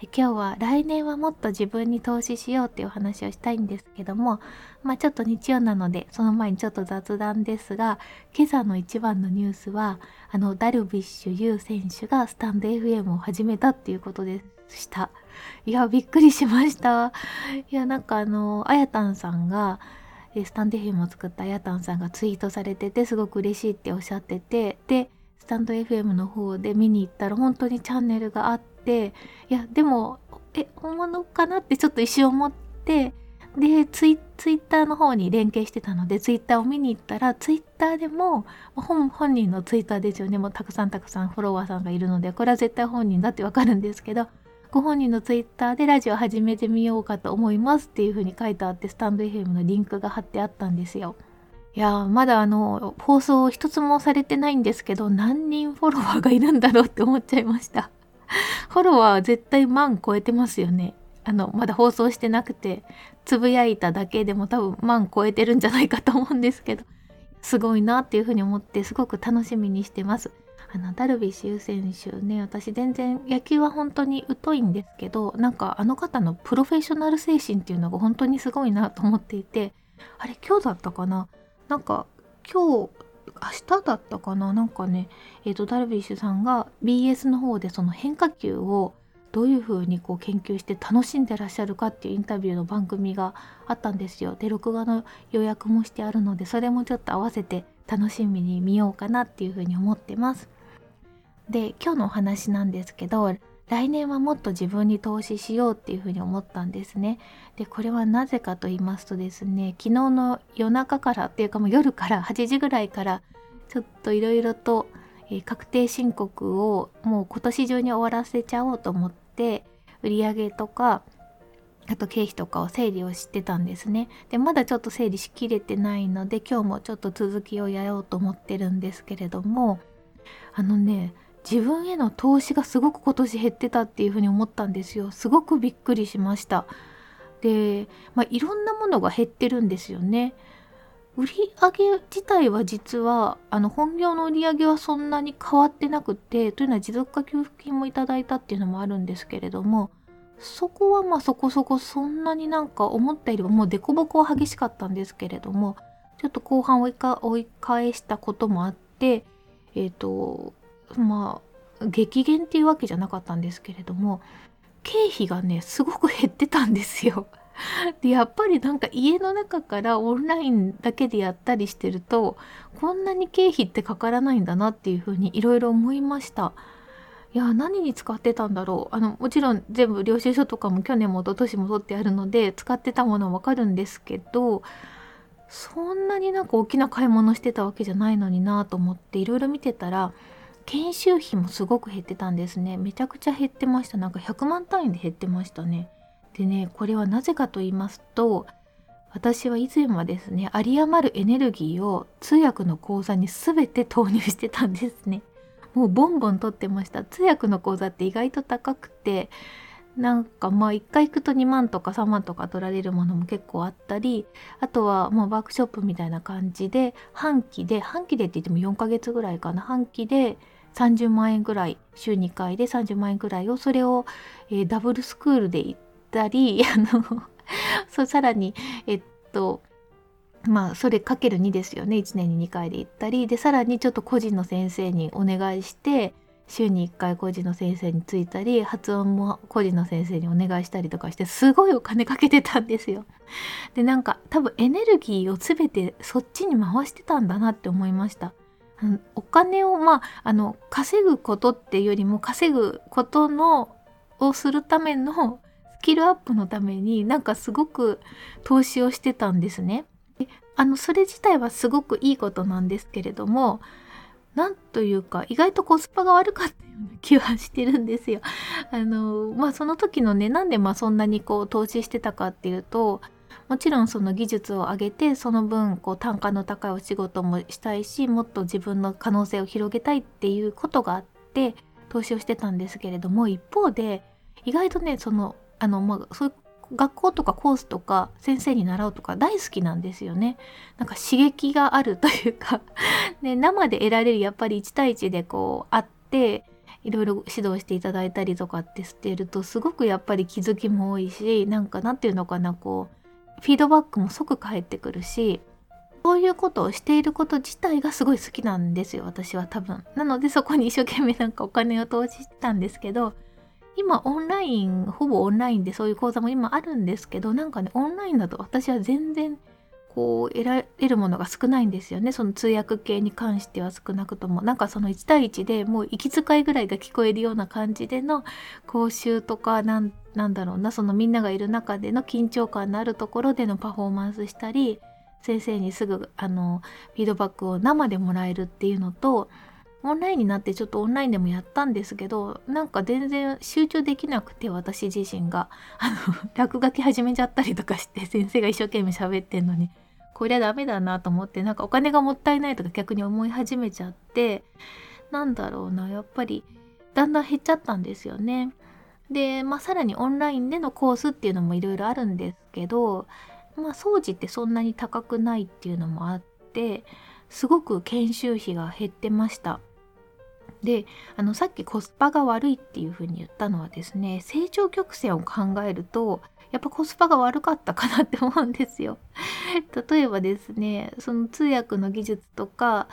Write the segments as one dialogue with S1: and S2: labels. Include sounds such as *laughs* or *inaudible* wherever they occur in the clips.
S1: 今日は来年はもっと自分に投資しようっていうお話をしたいんですけどもまあちょっと日曜なのでその前にちょっと雑談ですが今朝の一番のニュースはあのダルビッシュ有選手がスタンド FM を始めたっていうことでした。いやびっくりしました。いやなんかあのあやたんさんがスタンド FM を作ったあやたんさんがツイートされててすごく嬉しいっておっしゃっててでスタンド FM の方で見に行ったら本当にチャンネルがあってていやでもえ本物かなってちょっと一瞬思ってでツイツイッターの方に連携してたのでツイッターを見に行ったらツイッターでも本本人のツイッターですよねもうたくさんたくさんフォロワーさんがいるのでこれは絶対本人だってわかるんですけどご本人のツイッターでラジオ始めてみようかと思いますっていう風に書いてあってスタンド FM のリンクが貼ってあったんですよ。いやまだあの放送一つもされてないんですけど何人フォロワーがいるんだろうって思っちゃいました。*laughs* フォロワー絶対万超えてますよね。あの、まだ放送してなくて、つぶやいただけでも多分万超えてるんじゃないかと思うんですけど、すごいなっていうふうに思ってすごく楽しみにしてます。あの、ダルビッシュ選手ね、私全然野球は本当に疎いんですけど、なんかあの方のプロフェッショナル精神っていうのが本当にすごいなと思っていて、あれ今日だったかな？なんか今日明日だったかな？なんかね、えーと、ダルビッシュさんが BS の方でその変化球をどういう風にこう研究して楽しんでらっしゃるかっていうインタビューの番組があったんですよ。で録画の予約もしてあるのでそれもちょっと合わせて楽しみに見ようかなっていう風に思ってます。で今日のお話なんですけど来年はもっと自分に投資しようっていうふうに思ったんですね。でこれはなぜかと言いますとですね昨日の夜中からっていうかもう夜から8時ぐらいからちょっといろいろと、え、確定申告をもう今年中に終わらせちゃおうと思って売上とかあと経費とかを整理をしてたんですね。でまだちょっと整理しきれてないので今日もちょっと続きをやろうと思ってるんですけれどもあのね自分への投資がすごく今年減ってたっていうふうに思ったんですよ。すごくびっくりしました。で、まあ、いろんなものが減ってるんですよね。売り上げ自体は実はあの本業の売り上げはそんなに変わってなくてというのは持続化給付金もいただいたっていうのもあるんですけれどもそこはまあそこそこそんなになんか思ったよりももう凸凹は激しかったんですけれどもちょっと後半追いか追い返したこともあってえっ、ー、とまあ激減っていうわけじゃなかったんですけれども経費がねすごく減ってたんですよ。*laughs* でやっぱりなんか家の中からオンラインだけでやったりしてるとこんなに経費ってかからないんだなっていうふうにいろいろ思いました。いや何に使ってたんだろうあのもちろん全部領収書とかも去年も一昨年も取ってあるので使ってたものはわかるんですけどそんなになんか大きな買い物してたわけじゃないのになと思っていろいろ見てたら研修費もすごく減ってたんですね。めちゃくちゃ減ってました。なんか100万単位で減ってましたね。でねこれはなぜかと言いますと私は以前はですね有り余るエネルギーを通訳の口座に全て投入してたんですね。もうボンボン取ってました。通訳の口座って意外と高くてなんかまあ1回行くと2万とか3万とか取られるものも結構あったりあとはまあワークショップみたいな感じで半期で半期でって言っても4ヶ月ぐらいかな。半期で30万円ぐらい週2回で30万円ぐらいをそれを、えー、ダブルスクールで行ったり *laughs* あのそうさらにえっとまあそれかける2ですよね1年に2回で行ったりでさらにちょっと個人の先生にお願いして週に1回個人の先生についたり発音も個人の先生にお願いしたりとかしてすごいお金かけてたんですよ。でなんか多分エネルギーを全てそっちに回してたんだなって思いました。お金をまああの稼ぐことっていうよりも稼ぐことのをするためのスキルアップのためになんかすごく投資をしてたんですね。あのそれ自体はすごくいいことなんですけれどもなんというか意外とコスパが悪かったような気はしてるんですよ。あのまあその時のねなんでまあそんなにこう投資してたかっていうともちろんその技術を上げてその分こう単価の高いお仕事もしたいしもっと自分の可能性を広げたいっていうことがあって投資をしてたんですけれども一方で意外とねそのあのまあそういう学校とかコースとか先生に習うとか大好きなんですよね。なんか刺激があるというか *laughs* ね、生で得られるやっぱり1対1でこう会っていろいろ指導していただいたりとかってしてるとすごくやっぱり気づきも多いしなんかなんていうのかなこうフィードバックも即返ってくるしそういうことをしていること自体がすごい好きなんですよ私は多分。なのでそこに一生懸命なんかお金を投じたんですけど今オンラインほぼオンラインでそういう講座も今あるんですけどなんかねオンラインだと私は全然こう得られるものが少ないんですよね。その通訳系に関しては少なくとも。なんかその1対1でもう息遣いぐらいが聞こえるような感じでの講習とかなんなんだろうな。そのみんながいる中での緊張感のあるところでのパフォーマンスしたり先生にすぐあのフィードバックを生でもらえるっていうのとオンラインになってちょっとオンラインでもやったんですけどなんか全然集中できなくて私自身が。あの落書き始めちゃったりとかして先生が一生懸命喋ってんのに。こりゃダメだなと思ってなんかお金がもったいないとか逆に思い始めちゃってなんだろうなやっぱりだんだん減っちゃったんですよね。で、まあ、さらにオンラインでのコースっていうのもいろいろあるんですけど、まあ、掃除ってそんなに高くないっていうのもあってすごく研修費が減ってました。であのさっきコスパが悪いっていうふうに言ったのはですね成長曲線を考えるとやっぱコスパが悪かったかなって思うんですよ。*laughs* 例えばですねその通訳の技術とか、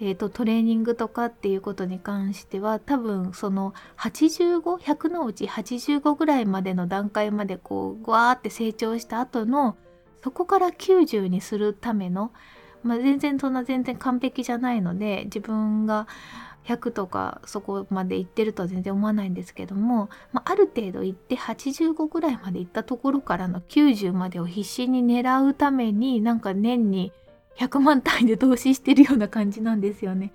S1: えーと、トレーニングとかっていうことに関しては多分その85100のうち85ぐらいまでの段階までこうグワーって成長した後のそこから90にするための、まあ、全然そんな全然完璧じゃないので自分が100とかそこまで行ってるとは全然思わないんですけども、まあ、ある程度行って85ぐらいまで行ったところからの90までを必死に狙うためになんか年に100万単位で投資してるような感じなんですよね。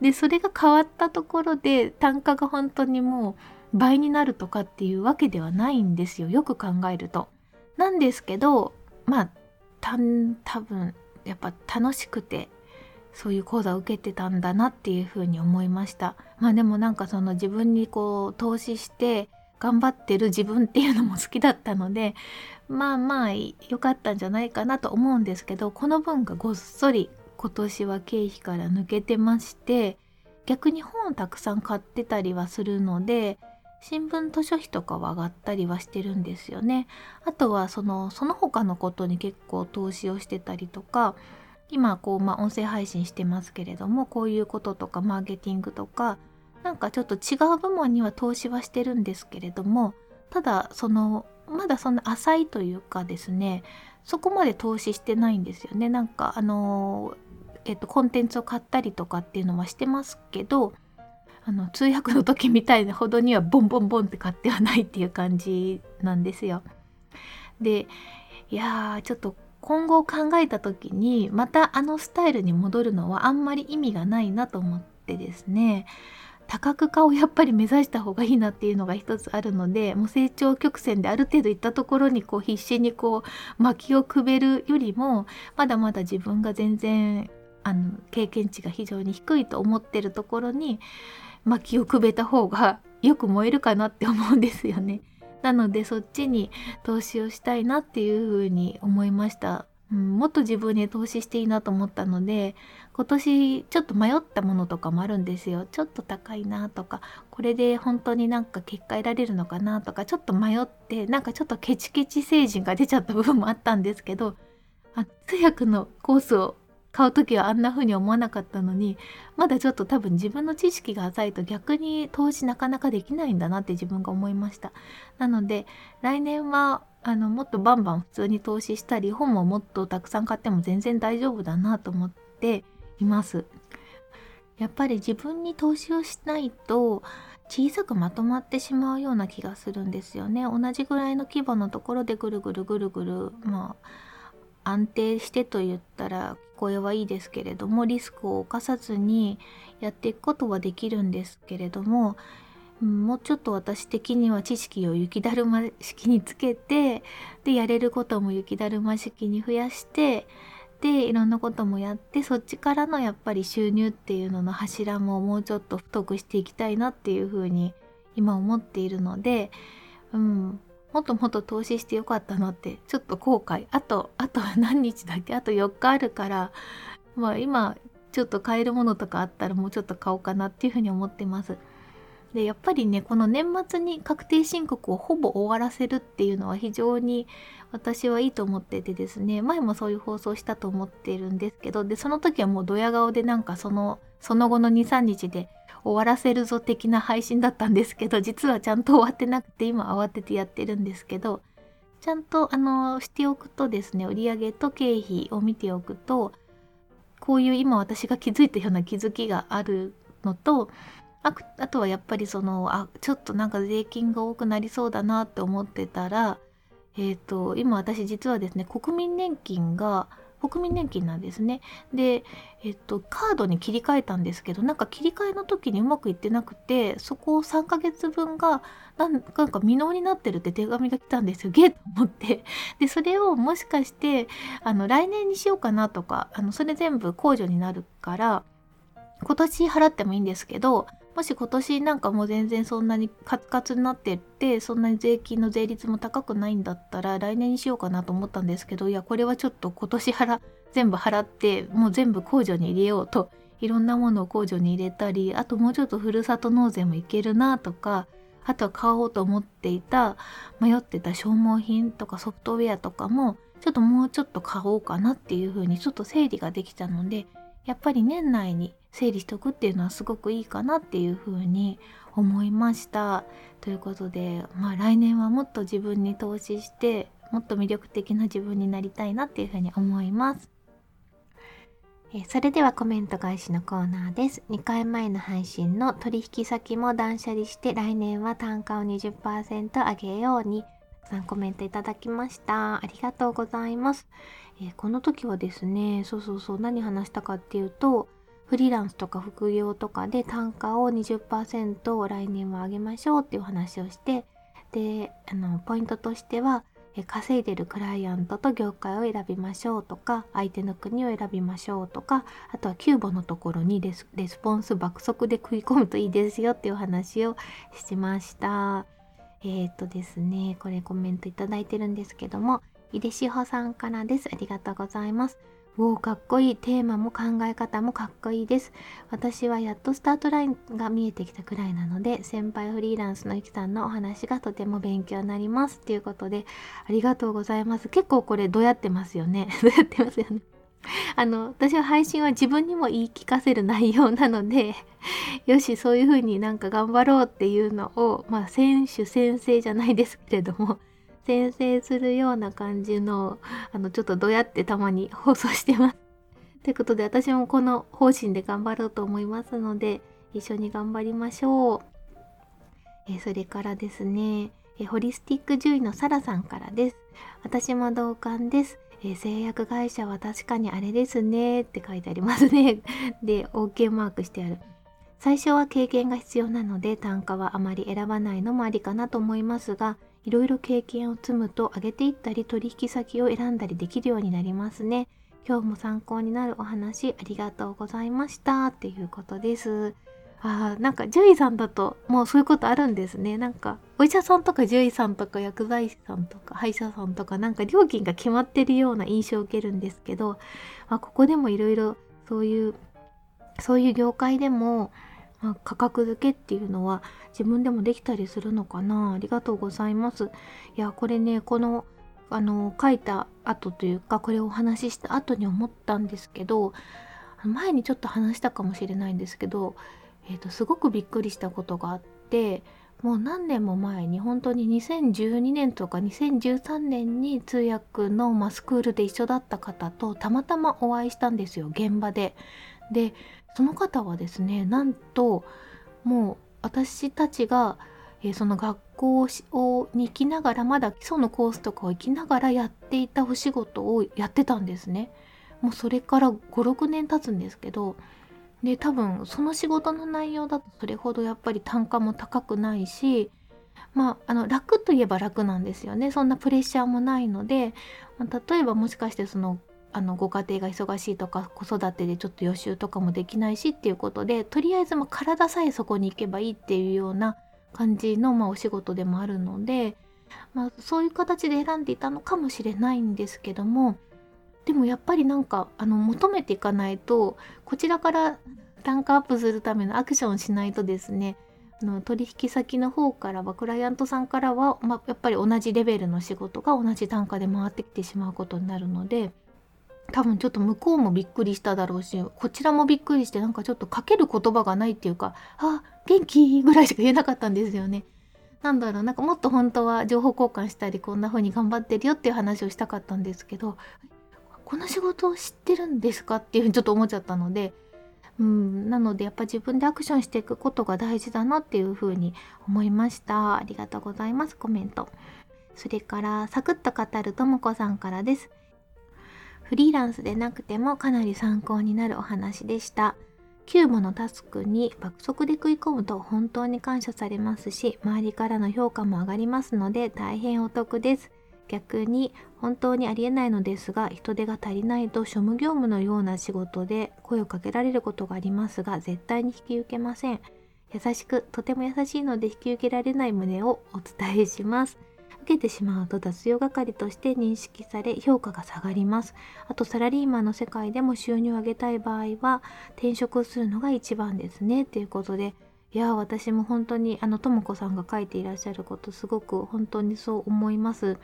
S1: でそれが変わったところで単価が本当にもう倍になるとかっていうわけではないんですよよく考えると。なんですけどまあ多分やっぱ楽しくてそういう講座を受けてたんだなっていうふうに思いましたまあでもなんかその自分にこう投資して頑張ってる自分っていうのも好きだったのでまあまあ良かったんじゃないかなと思うんですけどこの分がごっそり今年は経費から抜けてまして逆に本をたくさん買ってたりはするので新聞図書費とかは上がったりはしてるんですよね。あとはそのその他のことに結構投資をしてたりとか今こう、まあ、音声配信してますけれどもこういうこととかマーケティングとかなんかちょっと違う部門には投資はしてるんですけれどもただそのまだそんな浅いというかですねそこまで投資してないんですよねなんかあのえっとコンテンツを買ったりとかっていうのはしてますけどあの通訳の時みたいなほどにはボンボンボンって買ってはないっていう感じなんですよ。でいやーちょっと今後考えた時にまたあのスタイルに戻るのはあんまり意味がないなと思ってですね多角化をやっぱり目指した方がいいなっていうのが一つあるのでもう成長曲線である程度いったところにこう必死にこう薪をくべるよりもまだまだ自分が全然あの経験値が非常に低いと思ってるところに薪をくべた方がよく燃えるかなって思うんですよね。なのでそっちに投資をしたいなっていうふうに思いました。うん、もっと自分に投資していいなと思ったので今年ちょっと迷ったものとかもあるんですよちょっと高いなとかこれで本当になんか結果得られるのかなとかちょっと迷ってなんかちょっとケチケチ成人が出ちゃった部分もあったんですけどあ通訳のコースを買う時はあんな風に思わなかったのにまだちょっと多分自分の知識が浅いと逆に投資なかなかできないんだなって自分が思いました。なので来年はあのもっとバンバン普通に投資したり本ももっとたくさん買っても全然大丈夫だなと思っています。やっぱり自分に投資をしないと小さくまとまってしまうような気がするんですよね。同じぐらいの規模のところでぐるぐるぐるぐるまあ安定してと言ったら聞こえはいいですけれどもリスクを冒さずにやっていくことはできるんですけれどももうちょっと私的には知識を雪だるま式につけてでやれることも雪だるま式に増やしてでいろんなこともやってそっちからのやっぱり収入っていうのの柱ももうちょっと太くしていきたいなっていうふうに今思っているので、うん、もっともっと投資してよかったなってちょっと後悔あとあと何日だっけ？あと4日あるからまあ今ちょっと買えるものとかあったらもうちょっと買おうかなっていうふうに思ってます。でやっぱりねこの年末に確定申告をほぼ終わらせるっていうのは非常に私はいいと思っててですね前もそういう放送したと思ってるんですけどでその時はもうドヤ顔でなんかそのその後の23日で終わらせるぞ的な配信だったんですけど実はちゃんと終わってなくて今慌ててやってるんですけどちゃんとあのしておくとですね売上と経費を見ておくとこういう今私が気づいたような気づきがあるのとああとはやっぱりそのあちょっとなんか税金が多くなりそうだなって思ってたらえっ、ー、と今私実はですね国民年金が国民年金なんですね。で、えっと、カードに切り替えたんですけど、なんか切り替えの時にうまくいってなくて、そこを3ヶ月分がなんか未納になってるって手紙が来たんですよ。ゲーと思って。で、それをもしかして、あの、来年にしようかなとか、あの、それ全部控除になるから、今年払ってもいいんですけど、もし今年なんかもう全然そんなにカツカツになってってそんなに税金の税率も高くないんだったら来年にしようかなと思ったんですけどいやこれはちょっと今年払全部払ってもう全部控除に入れようといろんなものを控除に入れたりあともうちょっとふるさと納税もいけるなとかあとは買おうと思っていた迷ってた消耗品とかソフトウェアとかもちょっともうちょっと買おうかなっていうふうにちょっと整理ができたのでやっぱり年内に整理しておくっていうのはすごくいいかなっていうふうに思いました。ということで、まあ、来年はもっと自分に投資してもっと魅力的な自分になりたいなっていうふうに思います。えそれではコメント返しのコーナーです。2回前の配信の取引先も断捨離して来年は単価を20%上げようにたくさんコメントいただきました。ありがとうございます。えー、この時はですね、そうそうそう何話したかっていうと、フリーランスとか副業とかで単価を20%来年は上げましょうっていう話をしてであのポイントとしては稼いでるクライアントと業界を選びましょうとか相手の国を選びましょうとかあとはキューボのところにレスレスポンス爆速で食い込むといいですよっていう話をしました。えっ、ー、とですねこれコメントいただいてるんですけども井出志保さんからです。ありがとうございます。おおかっこいい。テーマも考え方もかっこいいです。私はやっとスタートラインが見えてきたくらいなので先輩フリーランスのゆきさんのお話がとても勉強になります。ということでありがとうございます。結構これどうやってますよね。*laughs* どうやってますよね。あの私は配信は自分にも言い聞かせる内容なのでよしそういう風になんか頑張ろうっていうのをまあ選手先生じゃないですけれども先制するような感じの、あの、ちょっとどうやってたまに放送してます。*laughs* ということで、私もこの方針で頑張ろうと思いますので、一緒に頑張りましょう。えそれからですね、えホリスティック獣医のサラさんからです。私も同感です。え製薬会社は確かにあれですねって書いてありますね。*laughs* で、OK マークしてある。最初は経験が必要なので単価はあまり選ばないのもありかなと思いますが、いろいろ経験を積むと上げていったり取引先を選んだりできるようになりますね。今日も参考になるお話ありがとうございましたっていうことです。あなんか獣医さんだともうそういうことあるんですね。なんかお医者さんとか獣医さんとか薬剤師さんとか歯医者さんとかなんか料金が決まってるような印象を受けるんですけど、まあ、ここでもいろいろそういうそういう業界でもまあ、価格付けっていうのは自分でもできたりするのかなありがとうございます。いやこれねこのあの書いた後というかこれをお話しした後に思ったんですけど前にちょっと話したかもしれないんですけど、えーと、すごくびっくりしたことがあってもう何年も前に本当に2012年とか2013年に通訳の、スクールで一緒だった方とたまたまお会いしたんですよ現場で。でその方はですねなんともう私たちが、えー、その学校をに行きながらまだ基礎のコースとかを行きながらやっていたお仕事をやってたんですね。もうそれから56年経つんですけどで多分その仕事の内容だとそれほどやっぱり単価も高くないしまあ、あの楽といえば楽なんですよねそんなプレッシャーもないので、まあ、例えばもしかしてそのあのご家庭が忙しいとか子育てでちょっと予習とかもできないしっていうことでとりあえずま体さえそこに行けばいいっていうような感じの、ま、お仕事でもあるので、まあ、そういう形で選んでいたのかもしれないんですけどもでもやっぱりなんかあの求めていかないとこちらから単価アップするためのアクションをしないとですねあの取引先の方からはクライアントさんからは、まあ、やっぱり同じレベルの仕事が同じ単価で回ってきてしまうことになるので多分ちょっと向こうもびっくりしただろうしこちらもびっくりしてなんかちょっとかける言葉がないっていうか「あ元気?」ぐらいしか言えなかったんですよね。なんだろうなんかもっと本当は情報交換したりこんな風に頑張ってるよっていう話をしたかったんですけどこの仕事を知ってるんですかっていうふうにちょっと思っちゃったのでうん、なのでやっぱ自分でアクションしていくことが大事だなっていうふうに思いました。ありがとうございます。コメント。それからサクッと語るともこさんからです。フリーランスでなくてもかなり参考になるお話でした。急務のタスクに爆速で食い込むと本当に感謝されますし、周りからの評価も上がりますので大変お得です。逆に本当にありえないのですが人手が足りないと庶務業務のような仕事で声をかけられることがありますが絶対に引き受けません優しくとても優しいので引き受けられない旨をお伝えします受けてしまうと雑用係として認識され評価が下がります。あとサラリーマンの世界でも収入を上げたい場合は転職するのが一番ですね。ということでいや私も本当にあのとも子さんが書いていらっしゃることすごく本当にそう思います。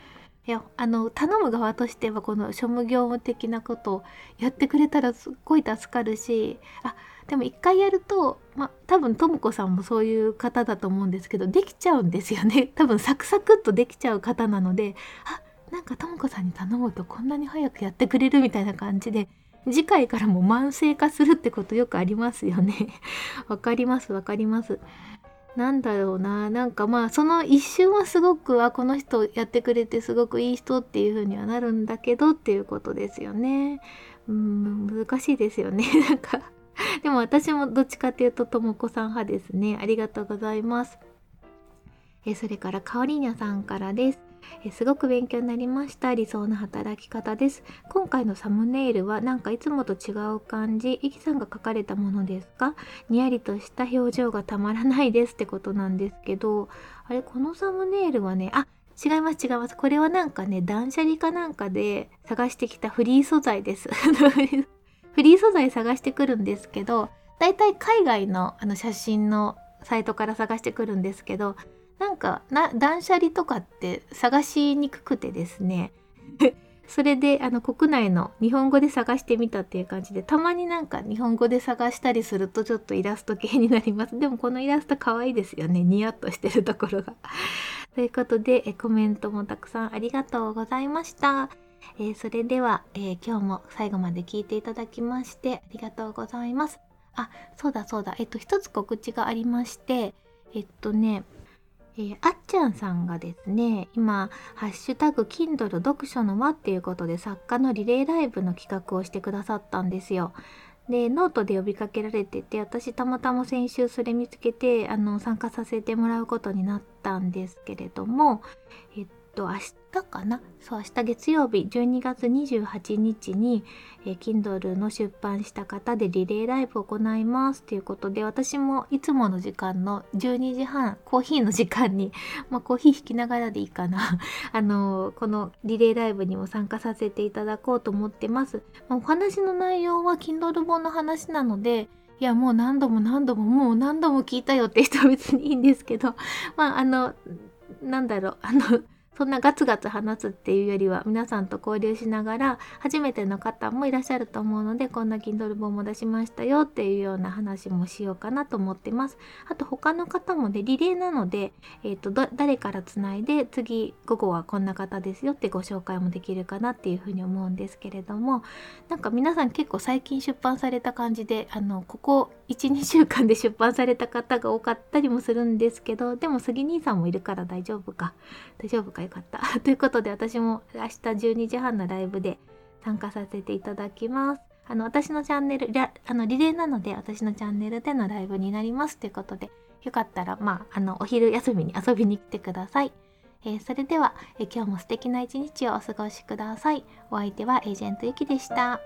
S1: いやあの頼む側としてはこの庶務業務的なことをやってくれたらすっごい助かるしあでも一回やるとま多分とも子さんもそういう方だと思うんですけどできちゃうんですよね。*laughs* 多分サクサクっとできちゃう方なのであなんかとも子さんに頼むとこんなに早くやってくれるみたいな感じで次回からも慢性化するってことよくありますよね。わかりますわかります。なんだろうななんかまあその一瞬はすごくあこの人やってくれてすごくいい人っていう風にはなるんだけどっていうことですよね。うん難しいですよね *laughs* なんかでも私もどっちかっていうとともこさん派ですねありがとうございます。えそれからかおりにゃさんからです。えすごく勉強になりました。理想の働き方です。今回のサムネイルはなんかいつもと違う感じイキさんが書かれたものですか？にやりとした表情がたまらないです。ってことなんですけどあれこのサムネイルはねあ違います違います。これはなんかね断捨離かなんかで探してきたフリー素材です。*laughs* フリー素材探してくるんですけどだいたい海外のあの写真のサイトから探してくるんですけどなんかな断捨離とかって探しにくくてですね。*laughs* それであの国内の日本語で探してみたっていう感じでたまになんか日本語で探したりするとちょっとイラスト系になります。でもこのイラスト可愛いですよね。ニヤッとしてるところが。*laughs* ということでえコメントもたくさんありがとうございました、えー、それでは、えー、今日も最後まで聞いていただきましてありがとうございます。あそうだそうだ。えっと一つ告知がありましてえっとねえー、あっちゃんさんがですね今「ハッシュタグ Kindle 読書の輪」っていうことで作家のリレーライブの企画をしてくださったんですよ。でノートで呼びかけられてて私たまたま先週それ見つけてあの参加させてもらうことになったんですけれどもえっと明日かな？そう明日月曜日12月28日に、えー、Kindle の出版した方でリレーライブを行います。ということで私もいつもの時間の12時半コーヒーの時間に *laughs* まあコーヒー引きながらでいいかな。*laughs* あのー、このリレーライブにも参加させていただこうと思ってます、まあ、お話の内容は Kindle 本の話なのでいやもう何度も何度ももう何度も聞いたよって人は別にいいんですけど。まああのなんだろう。あのそんなガツガツ話すっていうよりは皆さんと交流しながら初めての方もいらっしゃると思うのでこんな Kindle 本も出しましたよっていうような話もしようかなと思ってます。あと他の方もねリレーなので、えーと、誰からつないで次午後はこんな方ですよってご紹介もできるかなっていうふうに思うんですけれどもなんか皆さん結構最近出版された感じであのここ12週間で出版された方が多かったりもするんですけどでも杉兄さんもいるから大丈夫か大丈夫かよかった。*laughs* ということで私も明日12時半のライブで参加させていただきます。あの私のチャンネルあのリレーなので私のチャンネルでのライブになりますということでよかったらまああのお昼休みに遊びに来てください。えー、それでは、えー、今日も素敵な一日をお過ごしください。お相手はエージェントゆきでした。